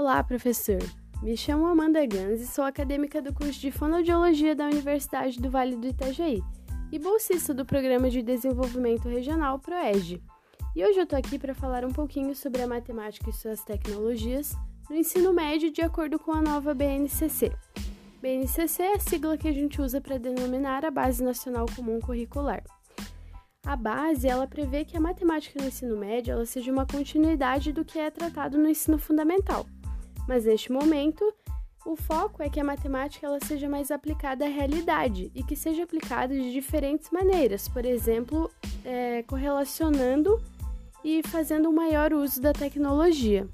Olá, professor! Me chamo Amanda Gans e sou acadêmica do curso de Fonoaudiologia da Universidade do Vale do Itajaí e bolsista do Programa de Desenvolvimento Regional PROEG. E hoje eu tô aqui para falar um pouquinho sobre a matemática e suas tecnologias no ensino médio de acordo com a nova BNCC. BNCC é a sigla que a gente usa para denominar a Base Nacional Comum Curricular. A base, ela prevê que a matemática no ensino médio ela seja uma continuidade do que é tratado no ensino fundamental. Mas neste momento, o foco é que a matemática ela seja mais aplicada à realidade e que seja aplicada de diferentes maneiras, por exemplo, é, correlacionando e fazendo um maior uso da tecnologia.